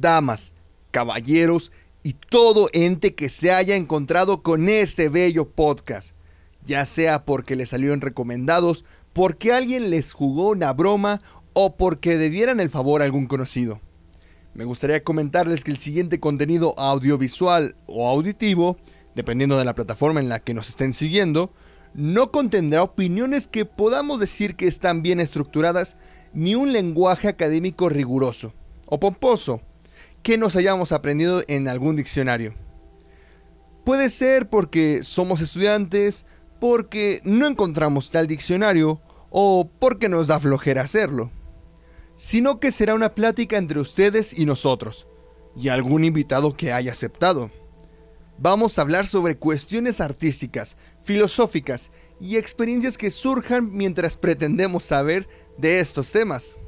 damas, caballeros y todo ente que se haya encontrado con este bello podcast, ya sea porque le salieron recomendados, porque alguien les jugó una broma o porque debieran el favor a algún conocido. Me gustaría comentarles que el siguiente contenido audiovisual o auditivo, dependiendo de la plataforma en la que nos estén siguiendo, no contendrá opiniones que podamos decir que están bien estructuradas, ni un lenguaje académico riguroso o pomposo que nos hayamos aprendido en algún diccionario. Puede ser porque somos estudiantes, porque no encontramos tal diccionario o porque nos da flojera hacerlo, sino que será una plática entre ustedes y nosotros, y algún invitado que haya aceptado. Vamos a hablar sobre cuestiones artísticas, filosóficas y experiencias que surjan mientras pretendemos saber de estos temas.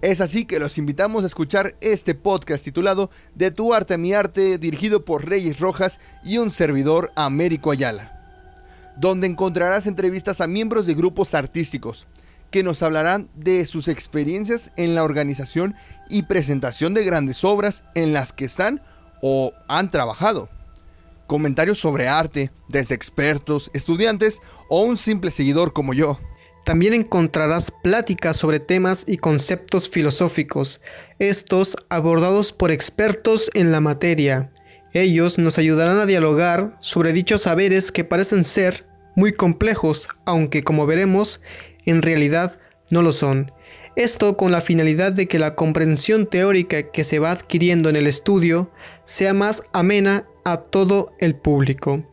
Es así que los invitamos a escuchar este podcast titulado De tu arte a mi arte, dirigido por Reyes Rojas y un servidor Américo Ayala, donde encontrarás entrevistas a miembros de grupos artísticos que nos hablarán de sus experiencias en la organización y presentación de grandes obras en las que están o han trabajado. Comentarios sobre arte, desde expertos, estudiantes o un simple seguidor como yo. También encontrarás pláticas sobre temas y conceptos filosóficos, estos abordados por expertos en la materia. Ellos nos ayudarán a dialogar sobre dichos saberes que parecen ser muy complejos, aunque como veremos, en realidad no lo son. Esto con la finalidad de que la comprensión teórica que se va adquiriendo en el estudio sea más amena a todo el público,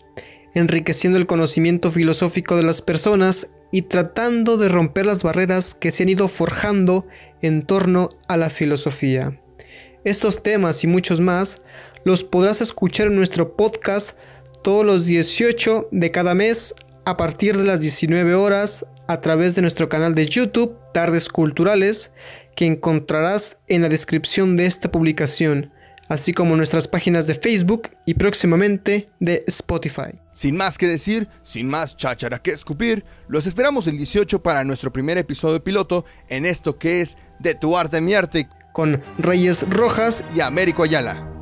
enriqueciendo el conocimiento filosófico de las personas y tratando de romper las barreras que se han ido forjando en torno a la filosofía. Estos temas y muchos más los podrás escuchar en nuestro podcast todos los 18 de cada mes a partir de las 19 horas a través de nuestro canal de YouTube Tardes Culturales que encontrarás en la descripción de esta publicación así como nuestras páginas de Facebook y próximamente de Spotify. Sin más que decir, sin más cháchara que escupir, los esperamos el 18 para nuestro primer episodio piloto en esto que es De tu arte mi arte con Reyes Rojas y Américo Ayala.